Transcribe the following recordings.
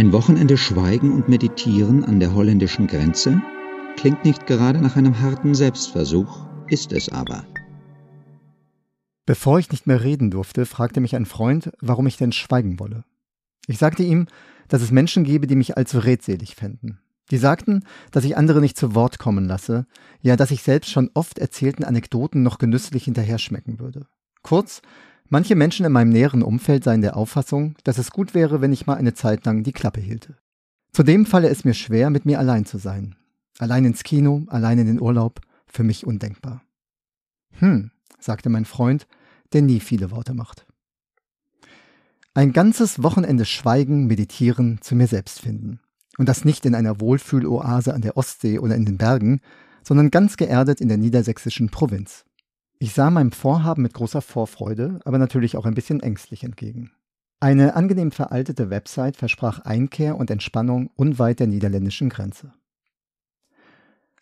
Ein Wochenende Schweigen und Meditieren an der holländischen Grenze klingt nicht gerade nach einem harten Selbstversuch, ist es aber. Bevor ich nicht mehr reden durfte, fragte mich ein Freund, warum ich denn schweigen wolle. Ich sagte ihm, dass es Menschen gebe, die mich allzu redselig fänden. Die sagten, dass ich andere nicht zu Wort kommen lasse, ja, dass ich selbst schon oft erzählten Anekdoten noch genüsslich hinterher schmecken würde. Kurz, manche Menschen in meinem näheren Umfeld seien der Auffassung, dass es gut wäre, wenn ich mal eine Zeit lang die Klappe hielte. Zudem falle es mir schwer, mit mir allein zu sein. Allein ins Kino, allein in den Urlaub, für mich undenkbar. Hm, sagte mein Freund, der nie viele Worte macht. Ein ganzes Wochenende Schweigen, Meditieren, zu mir selbst finden. Und das nicht in einer Wohlfühloase an der Ostsee oder in den Bergen, sondern ganz geerdet in der niedersächsischen Provinz. Ich sah meinem Vorhaben mit großer Vorfreude, aber natürlich auch ein bisschen ängstlich entgegen. Eine angenehm veraltete Website versprach Einkehr und Entspannung unweit der niederländischen Grenze.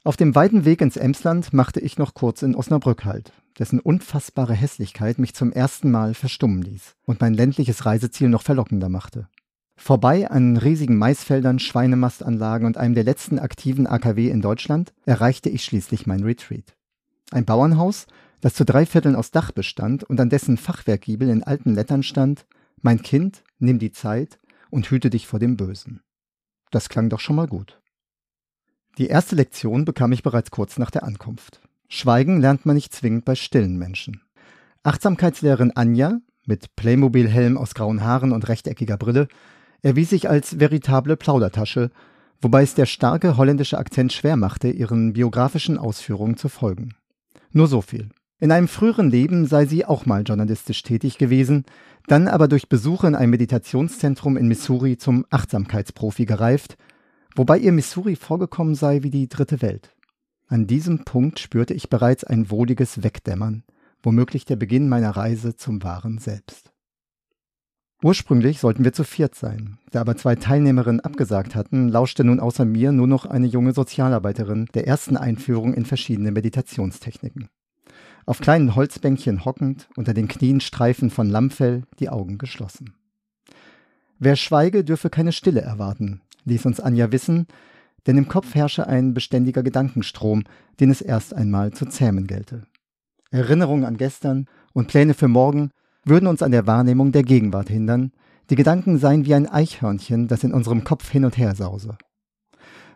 Auf dem weiten Weg ins Emsland machte ich noch kurz in Osnabrück Halt, dessen unfassbare Hässlichkeit mich zum ersten Mal verstummen ließ und mein ländliches Reiseziel noch verlockender machte. Vorbei an riesigen Maisfeldern, Schweinemastanlagen und einem der letzten aktiven AKW in Deutschland erreichte ich schließlich mein Retreat. Ein Bauernhaus, das zu drei Vierteln aus Dach bestand und an dessen Fachwerkgiebel in alten Lettern stand: Mein Kind, nimm die Zeit und hüte dich vor dem Bösen. Das klang doch schon mal gut. Die erste Lektion bekam ich bereits kurz nach der Ankunft. Schweigen lernt man nicht zwingend bei stillen Menschen. Achtsamkeitslehrerin Anja, mit Playmobil-Helm aus grauen Haaren und rechteckiger Brille, erwies sich als veritable Plaudertasche, wobei es der starke holländische Akzent schwer machte, ihren biografischen Ausführungen zu folgen. Nur so viel. In einem früheren Leben sei sie auch mal journalistisch tätig gewesen, dann aber durch Besuche in einem Meditationszentrum in Missouri zum Achtsamkeitsprofi gereift wobei ihr Missouri vorgekommen sei wie die dritte Welt. An diesem Punkt spürte ich bereits ein wohliges Wegdämmern, womöglich der Beginn meiner Reise zum wahren Selbst. Ursprünglich sollten wir zu viert sein. Da aber zwei Teilnehmerinnen abgesagt hatten, lauschte nun außer mir nur noch eine junge Sozialarbeiterin der ersten Einführung in verschiedene Meditationstechniken. Auf kleinen Holzbänkchen hockend, unter den Knien Streifen von Lammfell, die Augen geschlossen. Wer schweige, dürfe keine Stille erwarten, ließ uns Anja wissen, denn im Kopf herrsche ein beständiger Gedankenstrom, den es erst einmal zu zähmen gelte. Erinnerungen an gestern und Pläne für morgen würden uns an der Wahrnehmung der Gegenwart hindern, die Gedanken seien wie ein Eichhörnchen, das in unserem Kopf hin und her sause.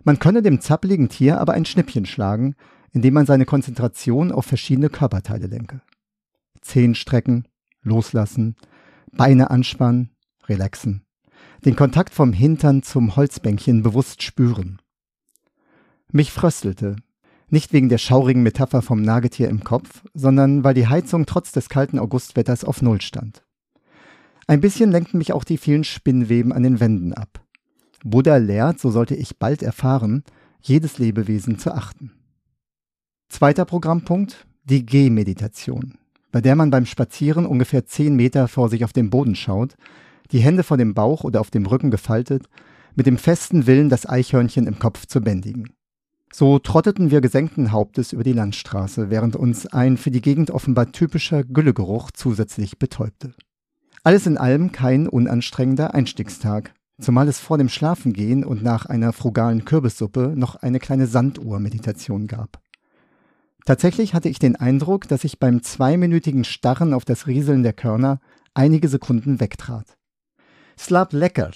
Man könne dem zappeligen Tier aber ein Schnippchen schlagen, indem man seine Konzentration auf verschiedene Körperteile lenke. Zehen strecken, loslassen, Beine anspannen, relaxen den Kontakt vom Hintern zum Holzbänkchen bewusst spüren. Mich fröstelte, nicht wegen der schaurigen Metapher vom Nagetier im Kopf, sondern weil die Heizung trotz des kalten Augustwetters auf Null stand. Ein bisschen lenkten mich auch die vielen Spinnweben an den Wänden ab. Buddha lehrt, so sollte ich bald erfahren, jedes Lebewesen zu achten. Zweiter Programmpunkt, die Gehmeditation, bei der man beim Spazieren ungefähr zehn Meter vor sich auf den Boden schaut die Hände vor dem Bauch oder auf dem Rücken gefaltet, mit dem festen Willen, das Eichhörnchen im Kopf zu bändigen. So trotteten wir gesenkten Hauptes über die Landstraße, während uns ein für die Gegend offenbar typischer Güllegeruch zusätzlich betäubte. Alles in allem kein unanstrengender Einstiegstag, zumal es vor dem Schlafengehen und nach einer frugalen Kürbissuppe noch eine kleine Sanduhr-Meditation gab. Tatsächlich hatte ich den Eindruck, dass ich beim zweiminütigen Starren auf das Rieseln der Körner einige Sekunden wegtrat. Slap lecker,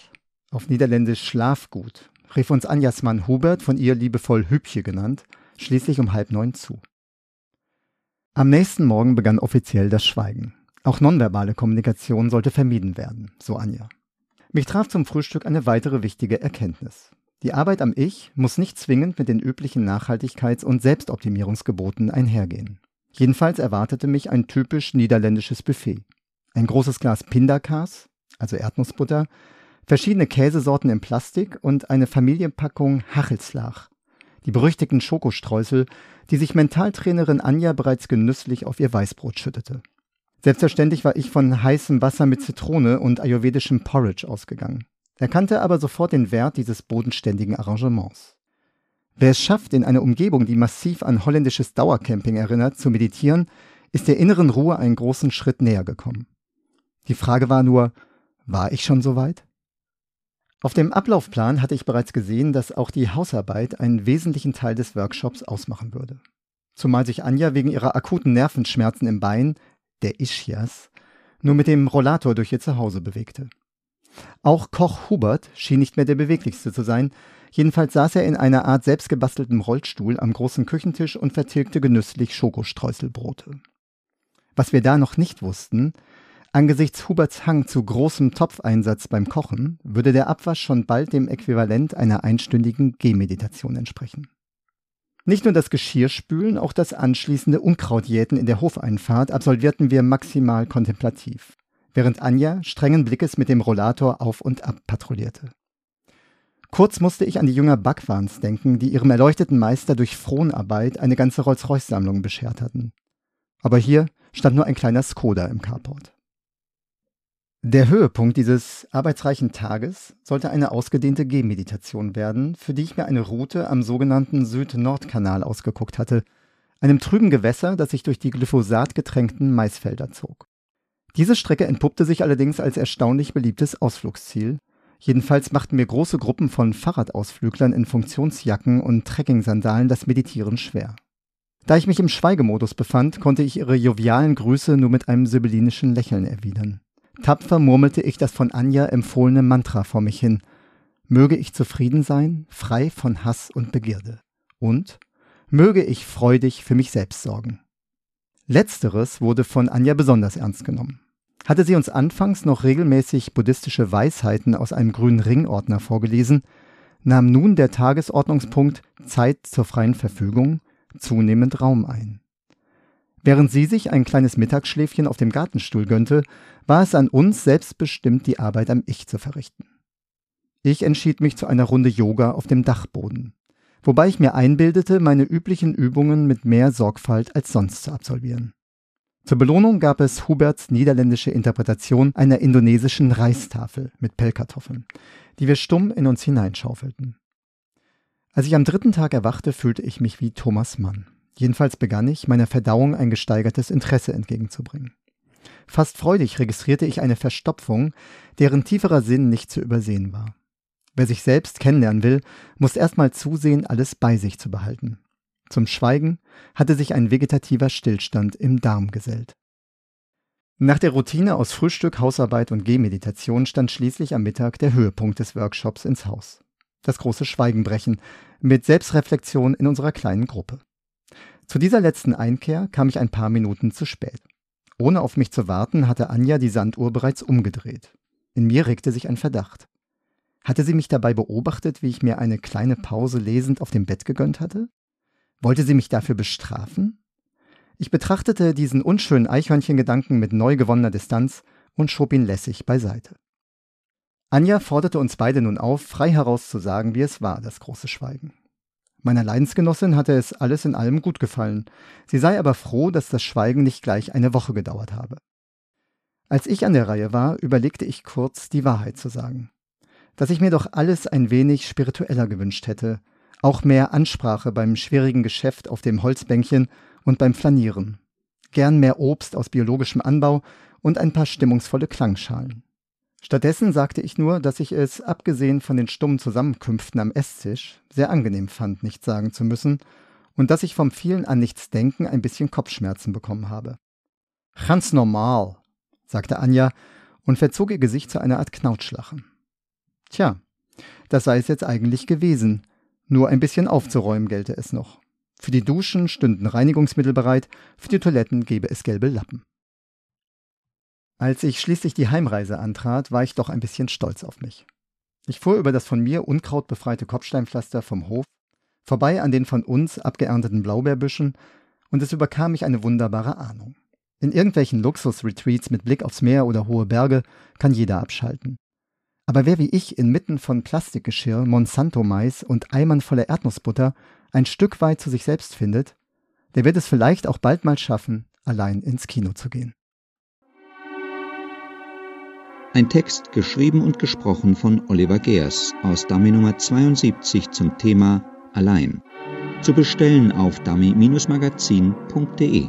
auf Niederländisch Schlafgut, rief uns Anjas Mann Hubert, von ihr liebevoll Hübche genannt, schließlich um halb neun zu. Am nächsten Morgen begann offiziell das Schweigen. Auch nonverbale Kommunikation sollte vermieden werden, so Anja. Mich traf zum Frühstück eine weitere wichtige Erkenntnis. Die Arbeit am Ich muss nicht zwingend mit den üblichen Nachhaltigkeits- und Selbstoptimierungsgeboten einhergehen. Jedenfalls erwartete mich ein typisch niederländisches Buffet. Ein großes Glas Pindakaas, also Erdnussbutter, verschiedene Käsesorten in Plastik und eine Familienpackung Hachelslach, die berüchtigten Schokostreusel, die sich Mentaltrainerin Anja bereits genüsslich auf ihr Weißbrot schüttete. Selbstverständlich war ich von heißem Wasser mit Zitrone und ayurvedischem Porridge ausgegangen, erkannte aber sofort den Wert dieses bodenständigen Arrangements. Wer es schafft, in einer Umgebung, die massiv an holländisches Dauercamping erinnert, zu meditieren, ist der inneren Ruhe einen großen Schritt näher gekommen. Die Frage war nur, war ich schon so weit? Auf dem Ablaufplan hatte ich bereits gesehen, dass auch die Hausarbeit einen wesentlichen Teil des Workshops ausmachen würde. Zumal sich Anja wegen ihrer akuten Nervenschmerzen im Bein, der Ischias, nur mit dem Rollator durch ihr Zuhause bewegte. Auch Koch Hubert schien nicht mehr der beweglichste zu sein, jedenfalls saß er in einer Art selbstgebasteltem Rollstuhl am großen Küchentisch und vertilgte genüsslich Schokostreuselbrote. Was wir da noch nicht wussten, Angesichts Huberts Hang zu großem Topfeinsatz beim Kochen würde der Abwasch schon bald dem Äquivalent einer einstündigen Gehmeditation entsprechen. Nicht nur das Geschirrspülen, auch das anschließende Unkrautjäten in der Hofeinfahrt absolvierten wir maximal kontemplativ, während Anja strengen Blickes mit dem Rollator auf und ab patrouillierte. Kurz musste ich an die Jünger Backwans denken, die ihrem erleuchteten Meister durch Fronarbeit eine ganze Rolls-Royce-Sammlung beschert hatten. Aber hier stand nur ein kleiner Skoda im Carport. Der Höhepunkt dieses arbeitsreichen Tages sollte eine ausgedehnte Gehmeditation werden, für die ich mir eine Route am sogenannten Süd-Nord-Kanal ausgeguckt hatte, einem trüben Gewässer, das sich durch die glyphosatgetränkten Maisfelder zog. Diese Strecke entpuppte sich allerdings als erstaunlich beliebtes Ausflugsziel. Jedenfalls machten mir große Gruppen von Fahrradausflüglern in Funktionsjacken und Trekking-Sandalen das Meditieren schwer. Da ich mich im Schweigemodus befand, konnte ich ihre jovialen Grüße nur mit einem sibyllinischen Lächeln erwidern. Tapfer murmelte ich das von Anja empfohlene Mantra vor mich hin. Möge ich zufrieden sein, frei von Hass und Begierde. Und möge ich freudig für mich selbst sorgen. Letzteres wurde von Anja besonders ernst genommen. Hatte sie uns anfangs noch regelmäßig buddhistische Weisheiten aus einem grünen Ringordner vorgelesen, nahm nun der Tagesordnungspunkt Zeit zur freien Verfügung zunehmend Raum ein. Während sie sich ein kleines Mittagsschläfchen auf dem Gartenstuhl gönnte, war es an uns selbstbestimmt, die Arbeit am Ich zu verrichten. Ich entschied mich zu einer Runde Yoga auf dem Dachboden, wobei ich mir einbildete, meine üblichen Übungen mit mehr Sorgfalt als sonst zu absolvieren. Zur Belohnung gab es Huberts niederländische Interpretation einer indonesischen Reistafel mit Pellkartoffeln, die wir stumm in uns hineinschaufelten. Als ich am dritten Tag erwachte, fühlte ich mich wie Thomas Mann. Jedenfalls begann ich, meiner Verdauung ein gesteigertes Interesse entgegenzubringen. Fast freudig registrierte ich eine Verstopfung, deren tieferer Sinn nicht zu übersehen war. Wer sich selbst kennenlernen will, muss erstmal zusehen, alles bei sich zu behalten. Zum Schweigen hatte sich ein vegetativer Stillstand im Darm gesellt. Nach der Routine aus Frühstück, Hausarbeit und Gehmeditation stand schließlich am Mittag der Höhepunkt des Workshops ins Haus. Das große Schweigenbrechen mit Selbstreflexion in unserer kleinen Gruppe. Zu dieser letzten Einkehr kam ich ein paar Minuten zu spät. Ohne auf mich zu warten, hatte Anja die Sanduhr bereits umgedreht. In mir regte sich ein Verdacht. Hatte sie mich dabei beobachtet, wie ich mir eine kleine Pause lesend auf dem Bett gegönnt hatte? Wollte sie mich dafür bestrafen? Ich betrachtete diesen unschönen Eichhörnchengedanken mit neu gewonnener Distanz und schob ihn lässig beiseite. Anja forderte uns beide nun auf, frei heraus zu sagen, wie es war, das große Schweigen. Meiner Leidensgenossin hatte es alles in allem gut gefallen. Sie sei aber froh, dass das Schweigen nicht gleich eine Woche gedauert habe. Als ich an der Reihe war, überlegte ich kurz, die Wahrheit zu sagen. Dass ich mir doch alles ein wenig spiritueller gewünscht hätte, auch mehr Ansprache beim schwierigen Geschäft auf dem Holzbänkchen und beim Flanieren. Gern mehr Obst aus biologischem Anbau und ein paar stimmungsvolle Klangschalen. Stattdessen sagte ich nur, dass ich es, abgesehen von den stummen Zusammenkünften am Esstisch, sehr angenehm fand, nichts sagen zu müssen und dass ich vom vielen an nichts denken ein bisschen Kopfschmerzen bekommen habe. Ganz normal, sagte Anja und verzog ihr Gesicht zu einer Art Knautschlachen. Tja, das sei es jetzt eigentlich gewesen, nur ein bisschen aufzuräumen gelte es noch. Für die Duschen stünden Reinigungsmittel bereit, für die Toiletten gäbe es gelbe Lappen. Als ich schließlich die Heimreise antrat, war ich doch ein bisschen stolz auf mich. Ich fuhr über das von mir unkrautbefreite Kopfsteinpflaster vom Hof, vorbei an den von uns abgeernteten Blaubeerbüschen, und es überkam mich eine wunderbare Ahnung. In irgendwelchen Luxus-Retreats mit Blick aufs Meer oder hohe Berge kann jeder abschalten. Aber wer wie ich inmitten von Plastikgeschirr, Monsanto-Mais und Eimern voller Erdnussbutter ein Stück weit zu sich selbst findet, der wird es vielleicht auch bald mal schaffen, allein ins Kino zu gehen. Ein Text geschrieben und gesprochen von Oliver Geers aus Dummy Nummer 72 zum Thema Allein. Zu bestellen auf dummy-magazin.de